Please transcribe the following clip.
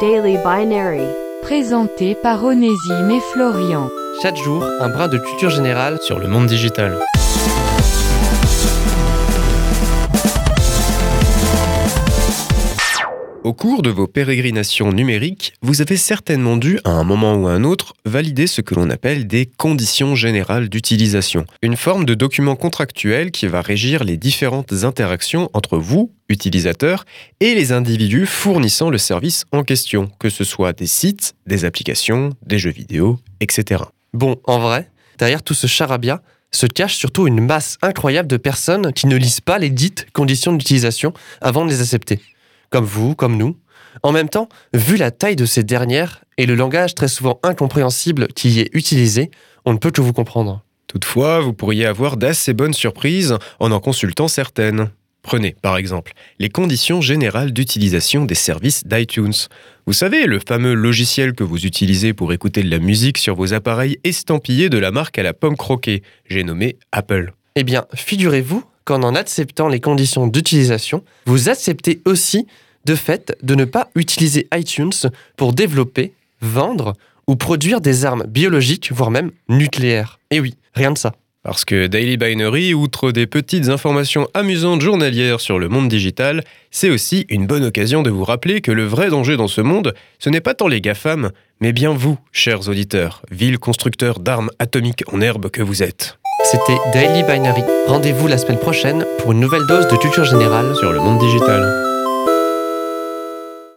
Daily Binary. Présenté par Onésime et Florian. Chaque jour, un brin de culture générale sur le monde digital. Au cours de vos pérégrinations numériques, vous avez certainement dû, à un moment ou à un autre, valider ce que l'on appelle des conditions générales d'utilisation, une forme de document contractuel qui va régir les différentes interactions entre vous, utilisateurs, et les individus fournissant le service en question, que ce soit des sites, des applications, des jeux vidéo, etc. Bon, en vrai, derrière tout ce charabia, se cache surtout une masse incroyable de personnes qui ne lisent pas les dites conditions d'utilisation avant de les accepter comme vous, comme nous. En même temps, vu la taille de ces dernières et le langage très souvent incompréhensible qui y est utilisé, on ne peut que vous comprendre. Toutefois, vous pourriez avoir d'assez bonnes surprises en en consultant certaines. Prenez, par exemple, les conditions générales d'utilisation des services d'iTunes. Vous savez, le fameux logiciel que vous utilisez pour écouter de la musique sur vos appareils estampillés de la marque à la pomme croquée, j'ai nommé Apple. Eh bien, figurez-vous qu'en en acceptant les conditions d'utilisation, vous acceptez aussi de fait de ne pas utiliser iTunes pour développer, vendre ou produire des armes biologiques, voire même nucléaires. Et oui, rien de ça. Parce que Daily Binary, outre des petites informations amusantes journalières sur le monde digital, c'est aussi une bonne occasion de vous rappeler que le vrai danger dans ce monde, ce n'est pas tant les GAFAM, mais bien vous, chers auditeurs, villes constructeurs d'armes atomiques en herbe que vous êtes. C'était Daily Binary. Rendez-vous la semaine prochaine pour une nouvelle dose de culture générale sur le monde digital.